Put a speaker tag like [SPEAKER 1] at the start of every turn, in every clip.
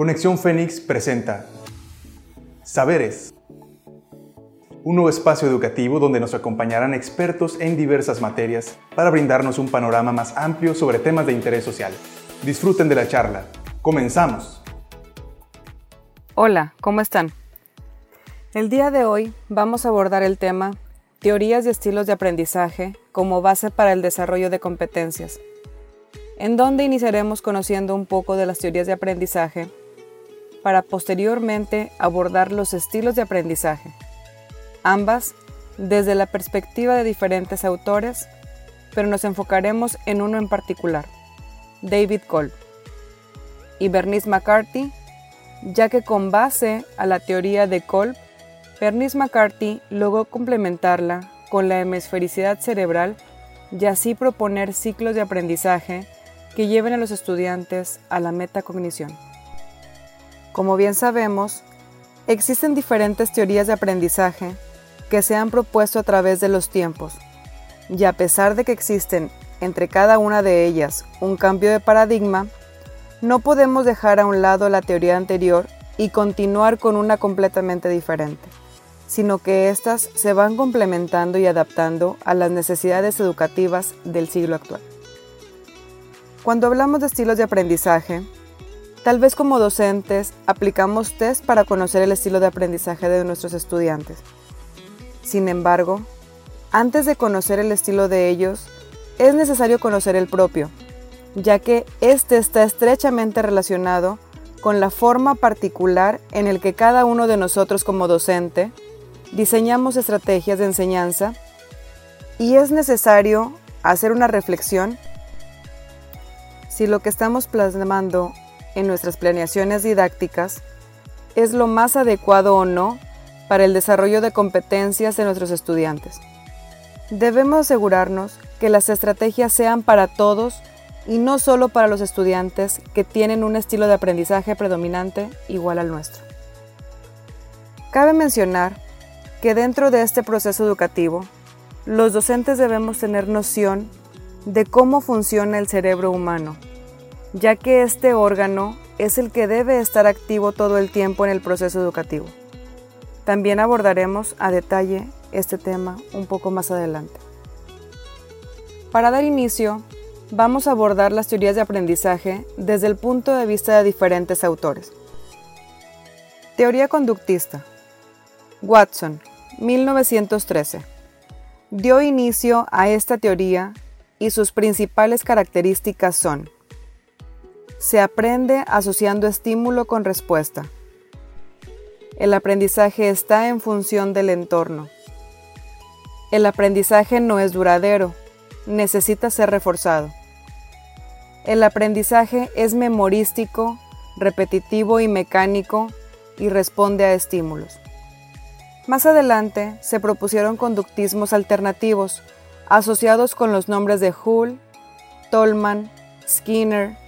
[SPEAKER 1] Conexión Fénix presenta Saberes, un nuevo espacio educativo donde nos acompañarán expertos en diversas materias para brindarnos un panorama más amplio sobre temas de interés social. Disfruten de la charla. Comenzamos.
[SPEAKER 2] Hola, ¿cómo están? El día de hoy vamos a abordar el tema Teorías y estilos de aprendizaje como base para el desarrollo de competencias, en donde iniciaremos conociendo un poco de las teorías de aprendizaje para posteriormente abordar los estilos de aprendizaje, ambas desde la perspectiva de diferentes autores, pero nos enfocaremos en uno en particular, David Cole y Bernice McCarthy, ya que con base a la teoría de Kolb, Bernice McCarthy logró complementarla con la hemisfericidad cerebral y así proponer ciclos de aprendizaje que lleven a los estudiantes a la metacognición. Como bien sabemos, existen diferentes teorías de aprendizaje que se han propuesto a través de los tiempos, y a pesar de que existen entre cada una de ellas un cambio de paradigma, no podemos dejar a un lado la teoría anterior y continuar con una completamente diferente, sino que éstas se van complementando y adaptando a las necesidades educativas del siglo actual. Cuando hablamos de estilos de aprendizaje, Tal vez como docentes aplicamos test para conocer el estilo de aprendizaje de nuestros estudiantes. Sin embargo, antes de conocer el estilo de ellos, es necesario conocer el propio, ya que este está estrechamente relacionado con la forma particular en el que cada uno de nosotros como docente diseñamos estrategias de enseñanza y es necesario hacer una reflexión si lo que estamos plasmando en nuestras planeaciones didácticas es lo más adecuado o no para el desarrollo de competencias de nuestros estudiantes. Debemos asegurarnos que las estrategias sean para todos y no solo para los estudiantes que tienen un estilo de aprendizaje predominante igual al nuestro. Cabe mencionar que dentro de este proceso educativo, los docentes debemos tener noción de cómo funciona el cerebro humano ya que este órgano es el que debe estar activo todo el tiempo en el proceso educativo. También abordaremos a detalle este tema un poco más adelante. Para dar inicio, vamos a abordar las teorías de aprendizaje desde el punto de vista de diferentes autores. Teoría conductista. Watson, 1913. Dio inicio a esta teoría y sus principales características son se aprende asociando estímulo con respuesta. El aprendizaje está en función del entorno. El aprendizaje no es duradero, necesita ser reforzado. El aprendizaje es memorístico, repetitivo y mecánico y responde a estímulos. Más adelante se propusieron conductismos alternativos asociados con los nombres de Hull, Tolman, Skinner,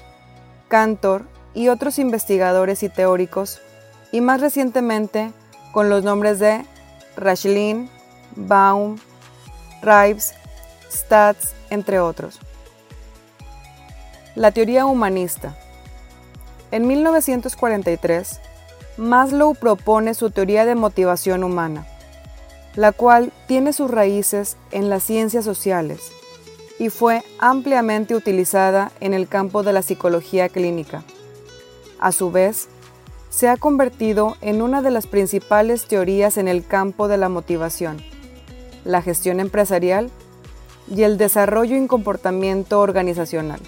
[SPEAKER 2] Cantor y otros investigadores y teóricos, y más recientemente con los nombres de Rachlin, Baum, Rives, Stats, entre otros. La teoría humanista. En 1943, Maslow propone su teoría de motivación humana, la cual tiene sus raíces en las ciencias sociales y fue ampliamente utilizada en el campo de la psicología clínica. A su vez, se ha convertido en una de las principales teorías en el campo de la motivación, la gestión empresarial y el desarrollo y comportamiento organizacional.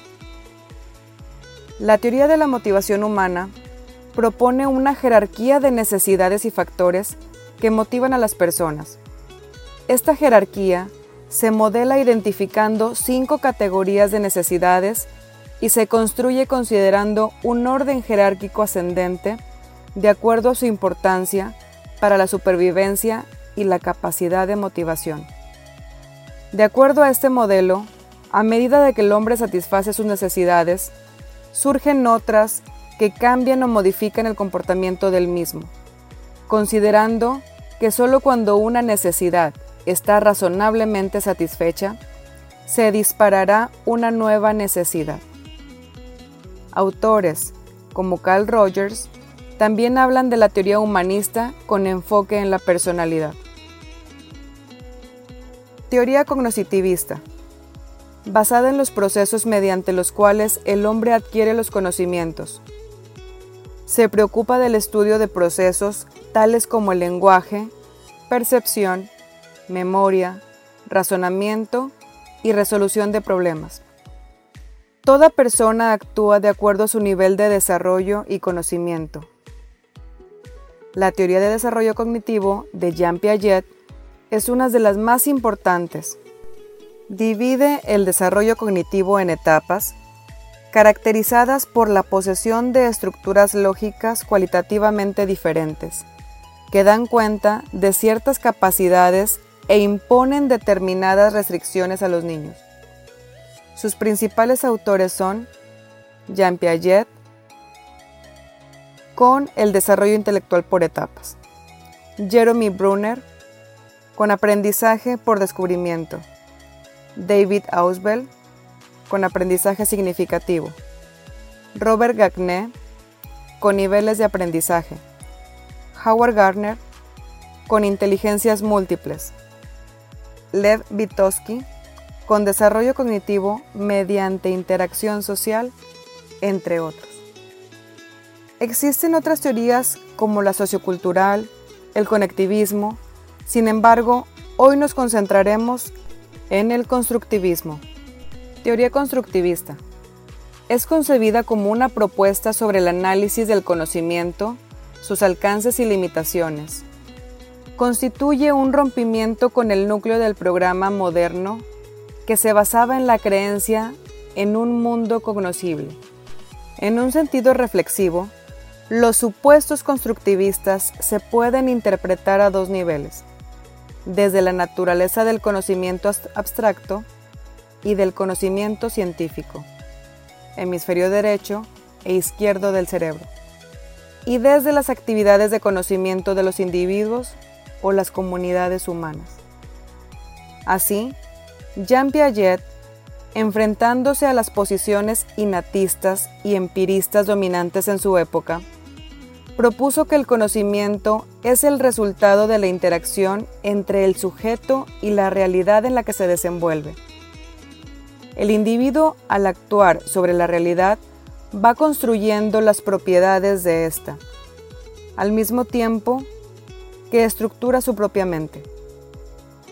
[SPEAKER 2] La teoría de la motivación humana propone una jerarquía de necesidades y factores que motivan a las personas. Esta jerarquía se modela identificando cinco categorías de necesidades y se construye considerando un orden jerárquico ascendente de acuerdo a su importancia para la supervivencia y la capacidad de motivación. De acuerdo a este modelo, a medida de que el hombre satisface sus necesidades, surgen otras que cambian o modifican el comportamiento del mismo, considerando que solo cuando una necesidad está razonablemente satisfecha, se disparará una nueva necesidad. Autores como Carl Rogers, también hablan de la teoría humanista con enfoque en la personalidad. Teoría cognitivista, basada en los procesos mediante los cuales el hombre adquiere los conocimientos. Se preocupa del estudio de procesos tales como el lenguaje, percepción, memoria, razonamiento y resolución de problemas. Toda persona actúa de acuerdo a su nivel de desarrollo y conocimiento. La teoría de desarrollo cognitivo de Jean Piaget es una de las más importantes. Divide el desarrollo cognitivo en etapas, caracterizadas por la posesión de estructuras lógicas cualitativamente diferentes, que dan cuenta de ciertas capacidades e imponen determinadas restricciones a los niños. Sus principales autores son Jean Piaget, con el desarrollo intelectual por etapas. Jeremy Brunner, con aprendizaje por descubrimiento. David Ausbel, con aprendizaje significativo. Robert Gagné, con niveles de aprendizaje. Howard Gardner, con inteligencias múltiples. Lev Vygotsky, con desarrollo cognitivo mediante interacción social, entre otros. Existen otras teorías como la sociocultural, el conectivismo, sin embargo, hoy nos concentraremos en el constructivismo. Teoría constructivista. Es concebida como una propuesta sobre el análisis del conocimiento, sus alcances y limitaciones. Constituye un rompimiento con el núcleo del programa moderno que se basaba en la creencia en un mundo cognoscible. En un sentido reflexivo, los supuestos constructivistas se pueden interpretar a dos niveles, desde la naturaleza del conocimiento abstracto y del conocimiento científico, hemisferio derecho e izquierdo del cerebro, y desde las actividades de conocimiento de los individuos o las comunidades humanas. Así, Jean Piaget enfrentándose a las posiciones innatistas y empiristas dominantes en su época, propuso que el conocimiento es el resultado de la interacción entre el sujeto y la realidad en la que se desenvuelve. El individuo, al actuar sobre la realidad, va construyendo las propiedades de ésta, al mismo tiempo que estructura su propia mente.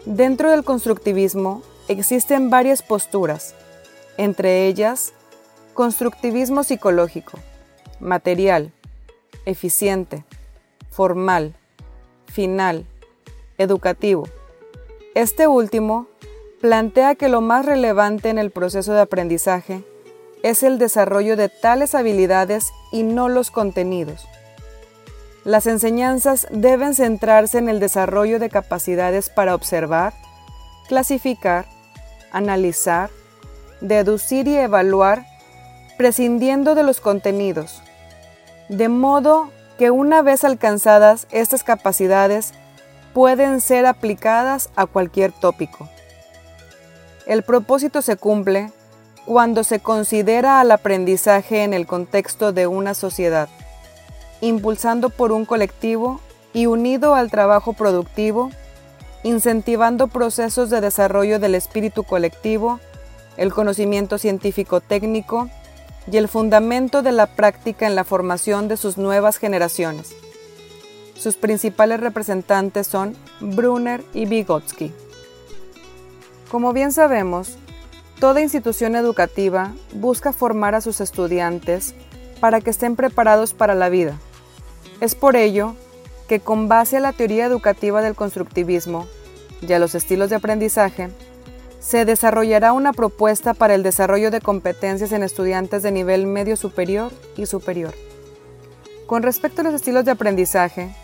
[SPEAKER 2] Dentro del constructivismo existen varias posturas, entre ellas constructivismo psicológico, material, eficiente, formal, final, educativo. Este último plantea que lo más relevante en el proceso de aprendizaje es el desarrollo de tales habilidades y no los contenidos. Las enseñanzas deben centrarse en el desarrollo de capacidades para observar, clasificar, analizar, deducir y evaluar, prescindiendo de los contenidos, de modo que una vez alcanzadas estas capacidades pueden ser aplicadas a cualquier tópico. El propósito se cumple cuando se considera al aprendizaje en el contexto de una sociedad, impulsando por un colectivo y unido al trabajo productivo, incentivando procesos de desarrollo del espíritu colectivo, el conocimiento científico técnico, y el fundamento de la práctica en la formación de sus nuevas generaciones. Sus principales representantes son Brunner y Vygotsky. Como bien sabemos, toda institución educativa busca formar a sus estudiantes para que estén preparados para la vida. Es por ello que con base a la teoría educativa del constructivismo y a los estilos de aprendizaje, se desarrollará una propuesta para el desarrollo de competencias en estudiantes de nivel medio superior y superior. Con respecto a los estilos de aprendizaje,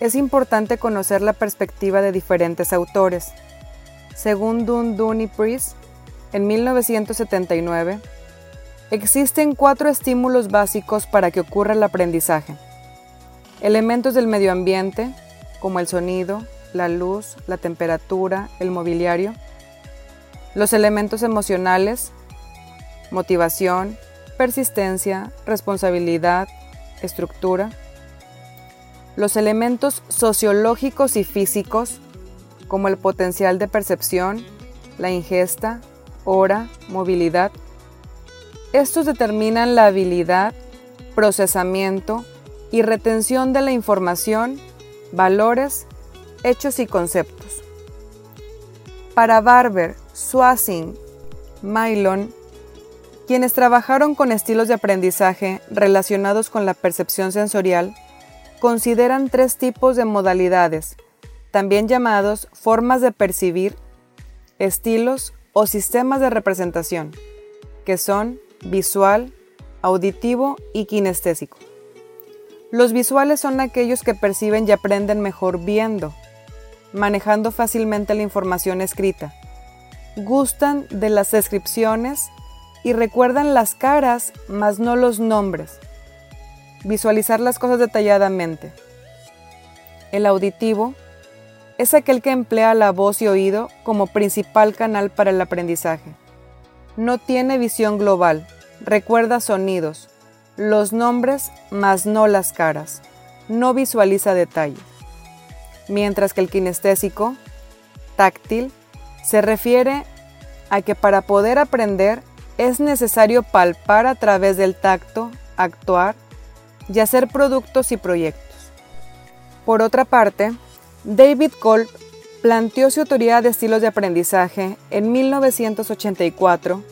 [SPEAKER 2] es importante conocer la perspectiva de diferentes autores. Según Dun Dun y Priest, en 1979, existen cuatro estímulos básicos para que ocurra el aprendizaje. Elementos del medio ambiente, como el sonido, la luz, la temperatura, el mobiliario, los elementos emocionales, motivación, persistencia, responsabilidad, estructura. Los elementos sociológicos y físicos, como el potencial de percepción, la ingesta, hora, movilidad. Estos determinan la habilidad, procesamiento y retención de la información, valores, hechos y conceptos. Para Barber, Swasing, Mylon, quienes trabajaron con estilos de aprendizaje relacionados con la percepción sensorial, consideran tres tipos de modalidades, también llamados formas de percibir, estilos o sistemas de representación, que son visual, auditivo y kinestésico. Los visuales son aquellos que perciben y aprenden mejor viendo, manejando fácilmente la información escrita. Gustan de las descripciones y recuerdan las caras, mas no los nombres. Visualizar las cosas detalladamente. El auditivo es aquel que emplea la voz y oído como principal canal para el aprendizaje. No tiene visión global, recuerda sonidos, los nombres, mas no las caras. No visualiza detalle. Mientras que el kinestésico, táctil, se refiere a que para poder aprender es necesario palpar a través del tacto, actuar y hacer productos y proyectos. Por otra parte, David Kolb planteó su teoría de estilos de aprendizaje en 1984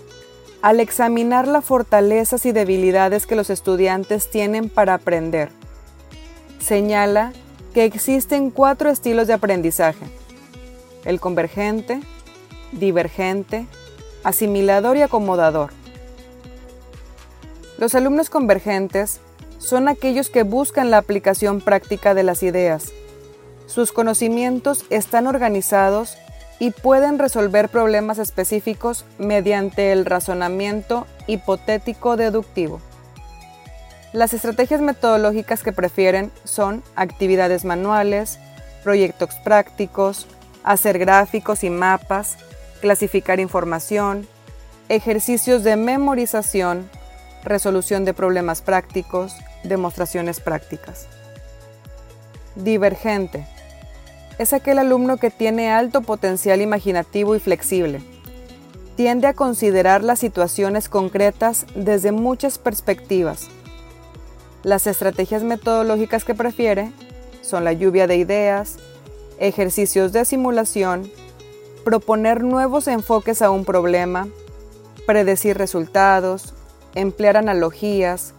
[SPEAKER 2] al examinar las fortalezas y debilidades que los estudiantes tienen para aprender. Señala que existen cuatro estilos de aprendizaje. El convergente, divergente, asimilador y acomodador. Los alumnos convergentes son aquellos que buscan la aplicación práctica de las ideas, sus conocimientos están organizados y pueden resolver problemas específicos mediante el razonamiento hipotético deductivo. Las estrategias metodológicas que prefieren son actividades manuales, proyectos prácticos, hacer gráficos y mapas, clasificar información, ejercicios de memorización, resolución de problemas prácticos, demostraciones prácticas. Divergente es aquel alumno que tiene alto potencial imaginativo y flexible. Tiende a considerar las situaciones concretas desde muchas perspectivas. Las estrategias metodológicas que prefiere son la lluvia de ideas, ejercicios de simulación, proponer nuevos enfoques a un problema, predecir resultados, emplear analogías,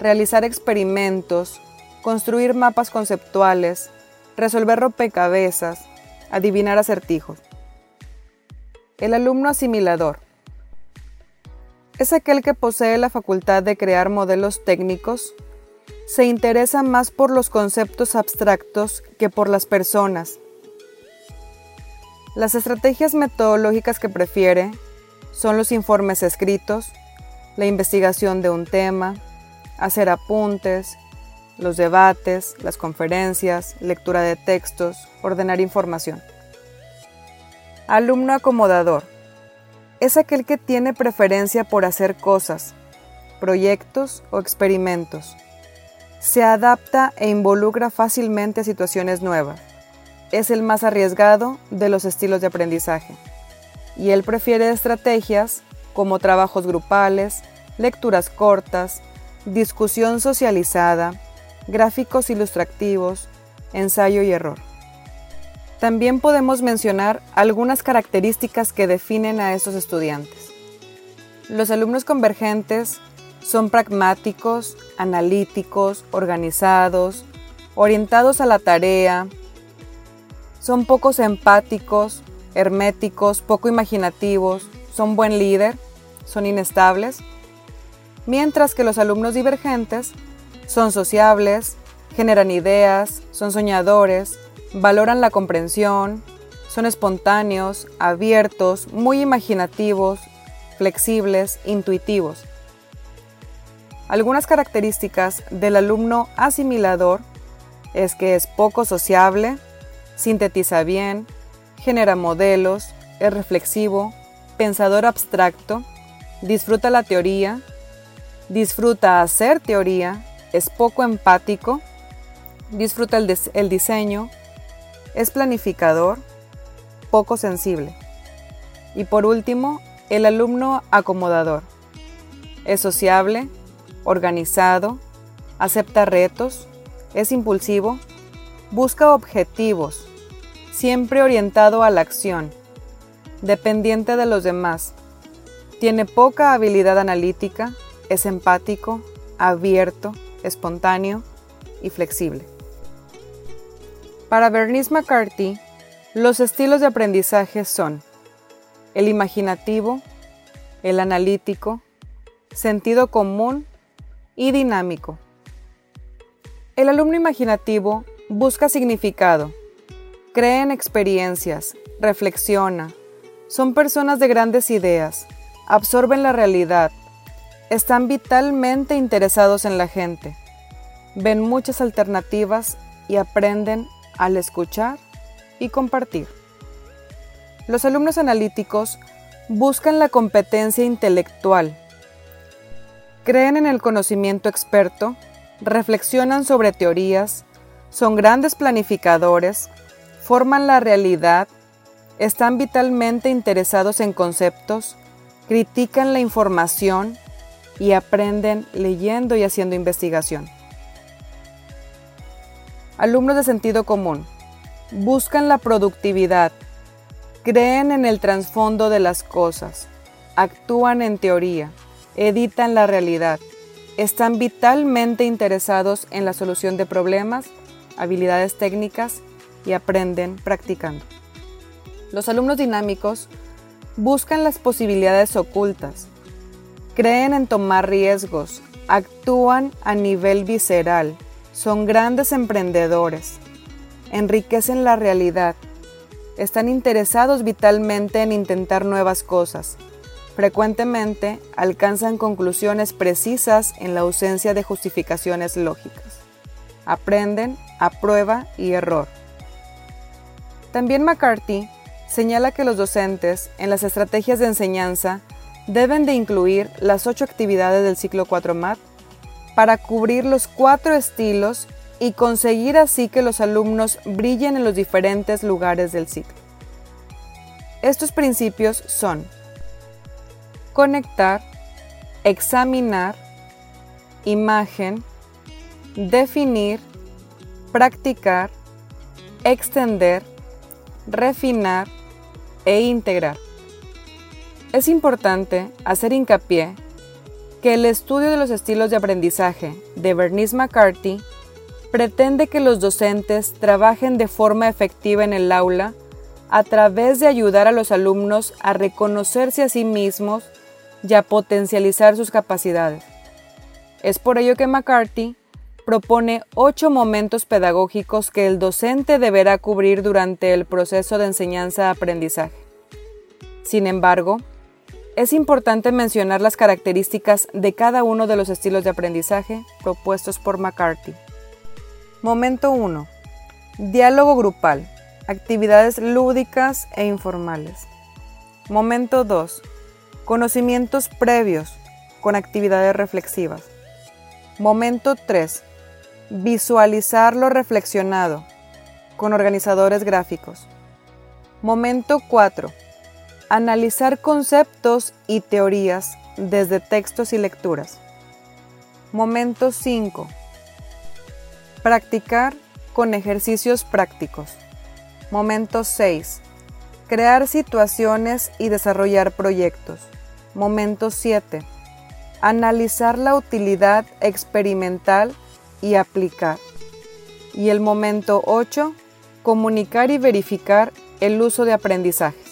[SPEAKER 2] realizar experimentos, construir mapas conceptuales, resolver rompecabezas, adivinar acertijos. El alumno asimilador es aquel que posee la facultad de crear modelos técnicos, se interesa más por los conceptos abstractos que por las personas. Las estrategias metodológicas que prefiere son los informes escritos, la investigación de un tema, hacer apuntes, los debates, las conferencias, lectura de textos, ordenar información. Alumno acomodador. Es aquel que tiene preferencia por hacer cosas, proyectos o experimentos. Se adapta e involucra fácilmente a situaciones nuevas. Es el más arriesgado de los estilos de aprendizaje. Y él prefiere estrategias como trabajos grupales, lecturas cortas, discusión socializada, gráficos ilustrativos, ensayo y error. También podemos mencionar algunas características que definen a estos estudiantes. Los alumnos convergentes son pragmáticos, analíticos, organizados, orientados a la tarea, son pocos empáticos, herméticos, poco imaginativos, son buen líder, son inestables, mientras que los alumnos divergentes son sociables, generan ideas, son soñadores, valoran la comprensión, son espontáneos, abiertos, muy imaginativos, flexibles, intuitivos. Algunas características del alumno asimilador es que es poco sociable, sintetiza bien, genera modelos, es reflexivo, pensador abstracto, disfruta la teoría, disfruta hacer teoría, es poco empático, disfruta el, diseño, es planificador, poco sensible. Y por último, el alumno acomodador. Es sociable, organizado, acepta retos, es impulsivo, busca objetivos, siempre orientado a la acción, dependiente de los demás, tiene poca habilidad analítica, es empático, abierto, espontáneo y flexible. Para Bernice McCarthy, los estilos de aprendizaje son el imaginativo, el analítico, sentido común y dinámico. El alumno imaginativo busca significado, cree en experiencias, reflexiona, son personas de grandes ideas, absorben la realidad, están vitalmente interesados en la gente, ven muchas alternativas y aprenden al escuchar y compartir. Los alumnos analíticos buscan la competencia intelectual, creen en el conocimiento experto, reflexionan sobre teorías, son grandes planificadores, forman la realidad, están vitalmente interesados en conceptos, critican la información y aprenden leyendo y haciendo investigación. Alumnos de sentido común buscan la productividad, creen en el trasfondo de las cosas, actúan en teoría, editan la realidad, están vitalmente interesados en la solución de problemas, habilidades técnicas y aprenden practicando. Los alumnos dinámicos buscan las posibilidades ocultas, creen en tomar riesgos, actúan a nivel visceral, son grandes emprendedores, enriquecen la realidad, están interesados vitalmente en intentar nuevas cosas, frecuentemente alcanzan conclusiones precisas en la ausencia de justificaciones lógicas. Aprenden a prueba y error. También McCarthy señala que los docentes en las estrategias de enseñanza deben de incluir las ocho actividades del ciclo 4 MAT para cubrir los cuatro estilos y conseguir así que los alumnos brillen en los diferentes lugares del ciclo. Estos principios son conectar, examinar, imagen, definir, practicar, extender, refinar e integrar. Es importante hacer hincapié que el estudio de los estilos de aprendizaje de Bernice McCarthy pretende que los docentes trabajen de forma efectiva en el aula a través de ayudar a los alumnos a reconocerse a sí mismos y a potencializar sus capacidades. Es por ello que McCarthy propone ocho momentos pedagógicos que el docente deberá cubrir durante el proceso de enseñanza-aprendizaje. Sin embargo, es importante mencionar las características de cada uno de los estilos de aprendizaje propuestos por McCarthy. Momento 1. Diálogo grupal. Actividades lúdicas e informales. Momento 2. Conocimientos previos con actividades reflexivas. Momento 3. Visualizar lo reflexionado con organizadores gráficos. Momento 4 Analizar conceptos y teorías desde textos y lecturas. Momento 5. Practicar con ejercicios prácticos. Momento 6. Crear situaciones y desarrollar proyectos. Momento 7. Analizar la utilidad experimental y aplicar. Y el momento 8. Comunicar y verificar el uso de aprendizaje.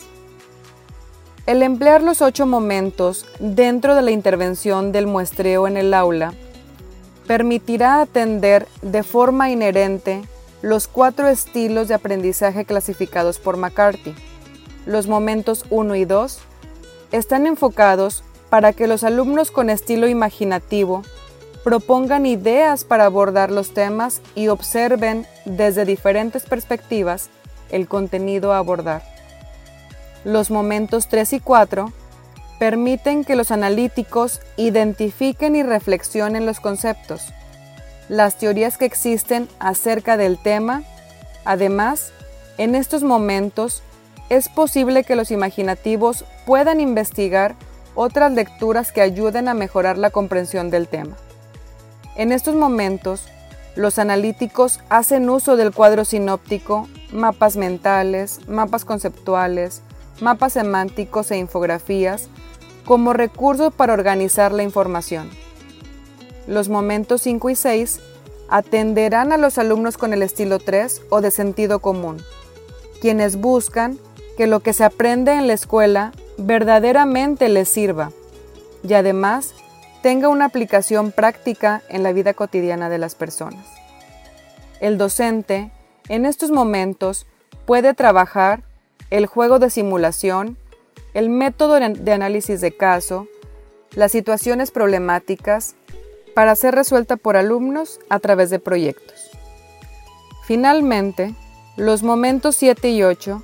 [SPEAKER 2] El emplear los ocho momentos dentro de la intervención del muestreo en el aula permitirá atender de forma inherente los cuatro estilos de aprendizaje clasificados por McCarthy. Los momentos 1 y 2 están enfocados para que los alumnos con estilo imaginativo propongan ideas para abordar los temas y observen desde diferentes perspectivas el contenido a abordar. Los momentos 3 y 4 permiten que los analíticos identifiquen y reflexionen los conceptos, las teorías que existen acerca del tema. Además, en estos momentos es posible que los imaginativos puedan investigar otras lecturas que ayuden a mejorar la comprensión del tema. En estos momentos, los analíticos hacen uso del cuadro sinóptico, mapas mentales, mapas conceptuales, mapas semánticos e infografías como recursos para organizar la información. Los momentos 5 y 6 atenderán a los alumnos con el estilo 3 o de sentido común, quienes buscan que lo que se aprende en la escuela verdaderamente les sirva y además tenga una aplicación práctica en la vida cotidiana de las personas. El docente, en estos momentos, puede trabajar el juego de simulación, el método de análisis de caso, las situaciones problemáticas, para ser resuelta por alumnos a través de proyectos. Finalmente, los momentos 7 y 8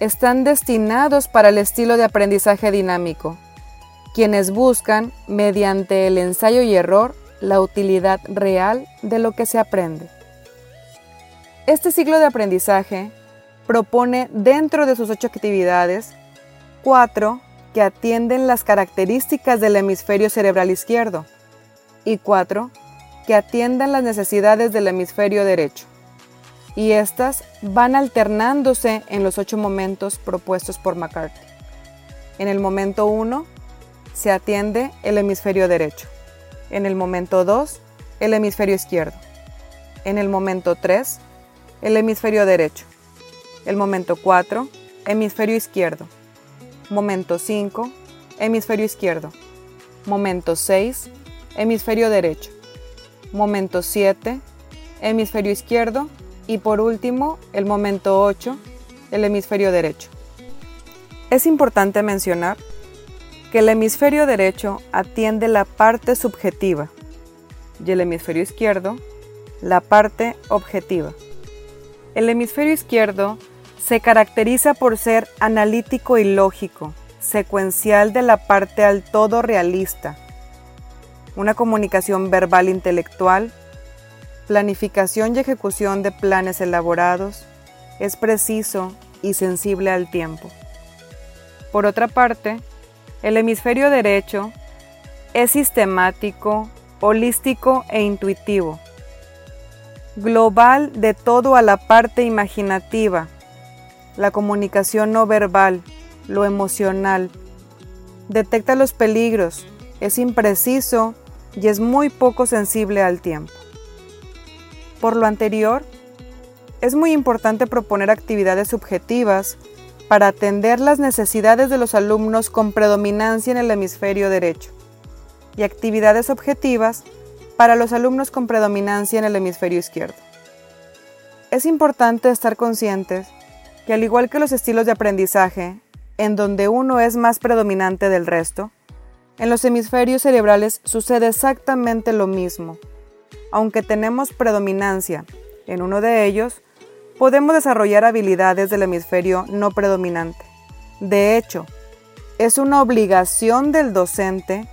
[SPEAKER 2] están destinados para el estilo de aprendizaje dinámico, quienes buscan, mediante el ensayo y error, la utilidad real de lo que se aprende. Este ciclo de aprendizaje propone dentro de sus ocho actividades cuatro que atienden las características del hemisferio cerebral izquierdo y cuatro que atiendan las necesidades del hemisferio derecho y estas van alternándose en los ocho momentos propuestos por McCarthy. En el momento 1 se atiende el hemisferio derecho. En el momento 2, el hemisferio izquierdo. En el momento 3, el hemisferio derecho. El momento 4, hemisferio izquierdo. Momento 5, hemisferio izquierdo. Momento 6, hemisferio derecho. Momento 7, hemisferio izquierdo y por último, el momento 8, el hemisferio derecho. Es importante mencionar que el hemisferio derecho atiende la parte subjetiva y el hemisferio izquierdo la parte objetiva. El hemisferio izquierdo se caracteriza por ser analítico y lógico, secuencial de la parte al todo realista, una comunicación verbal intelectual planificación y ejecución de planes elaborados, es preciso y sensible al tiempo. Por otra parte, el hemisferio derecho es sistemático, holístico e intuitivo, global de todo a la parte imaginativa, la comunicación no verbal, lo emocional, detecta los peligros, es impreciso y es muy poco sensible al tiempo. Por lo anterior, es muy importante proponer actividades subjetivas para atender las necesidades de los alumnos con predominancia en el hemisferio derecho y actividades objetivas para los alumnos con predominancia en el hemisferio izquierdo. Es importante estar conscientes que al igual que los estilos de aprendizaje, en donde uno es más predominante del resto, en los hemisferios cerebrales sucede exactamente lo mismo aunque tenemos predominancia en uno de ellos, podemos desarrollar habilidades del hemisferio no predominante. De hecho, es una obligación del docente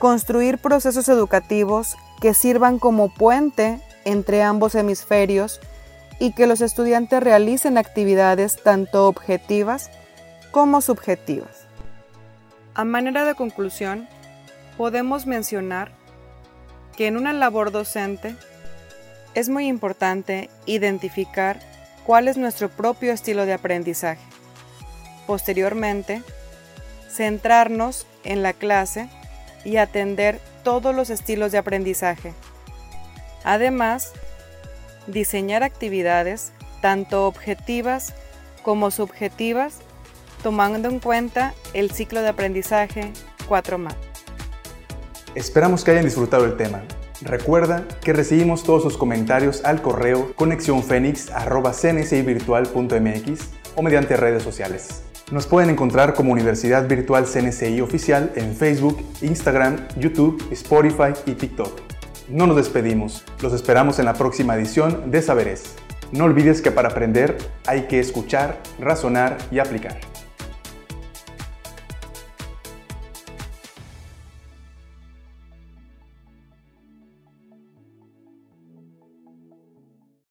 [SPEAKER 2] construir procesos educativos que sirvan como puente entre ambos hemisferios y que los estudiantes realicen actividades tanto objetivas como subjetivas. A manera de conclusión, podemos mencionar que en una labor docente es muy importante identificar cuál es nuestro propio estilo de aprendizaje. Posteriormente, centrarnos en la clase y atender todos los estilos de aprendizaje. Además, diseñar actividades tanto objetivas como subjetivas tomando en cuenta el ciclo de aprendizaje 4MAT.
[SPEAKER 1] Esperamos que hayan disfrutado el tema. Recuerda que recibimos todos sus comentarios al correo conexionfenix.cncivirtual.mx o mediante redes sociales. Nos pueden encontrar como Universidad Virtual CNCI Oficial en Facebook, Instagram, YouTube, Spotify y TikTok. No nos despedimos, los esperamos en la próxima edición de Saberes. No olvides que para aprender hay que escuchar, razonar y aplicar.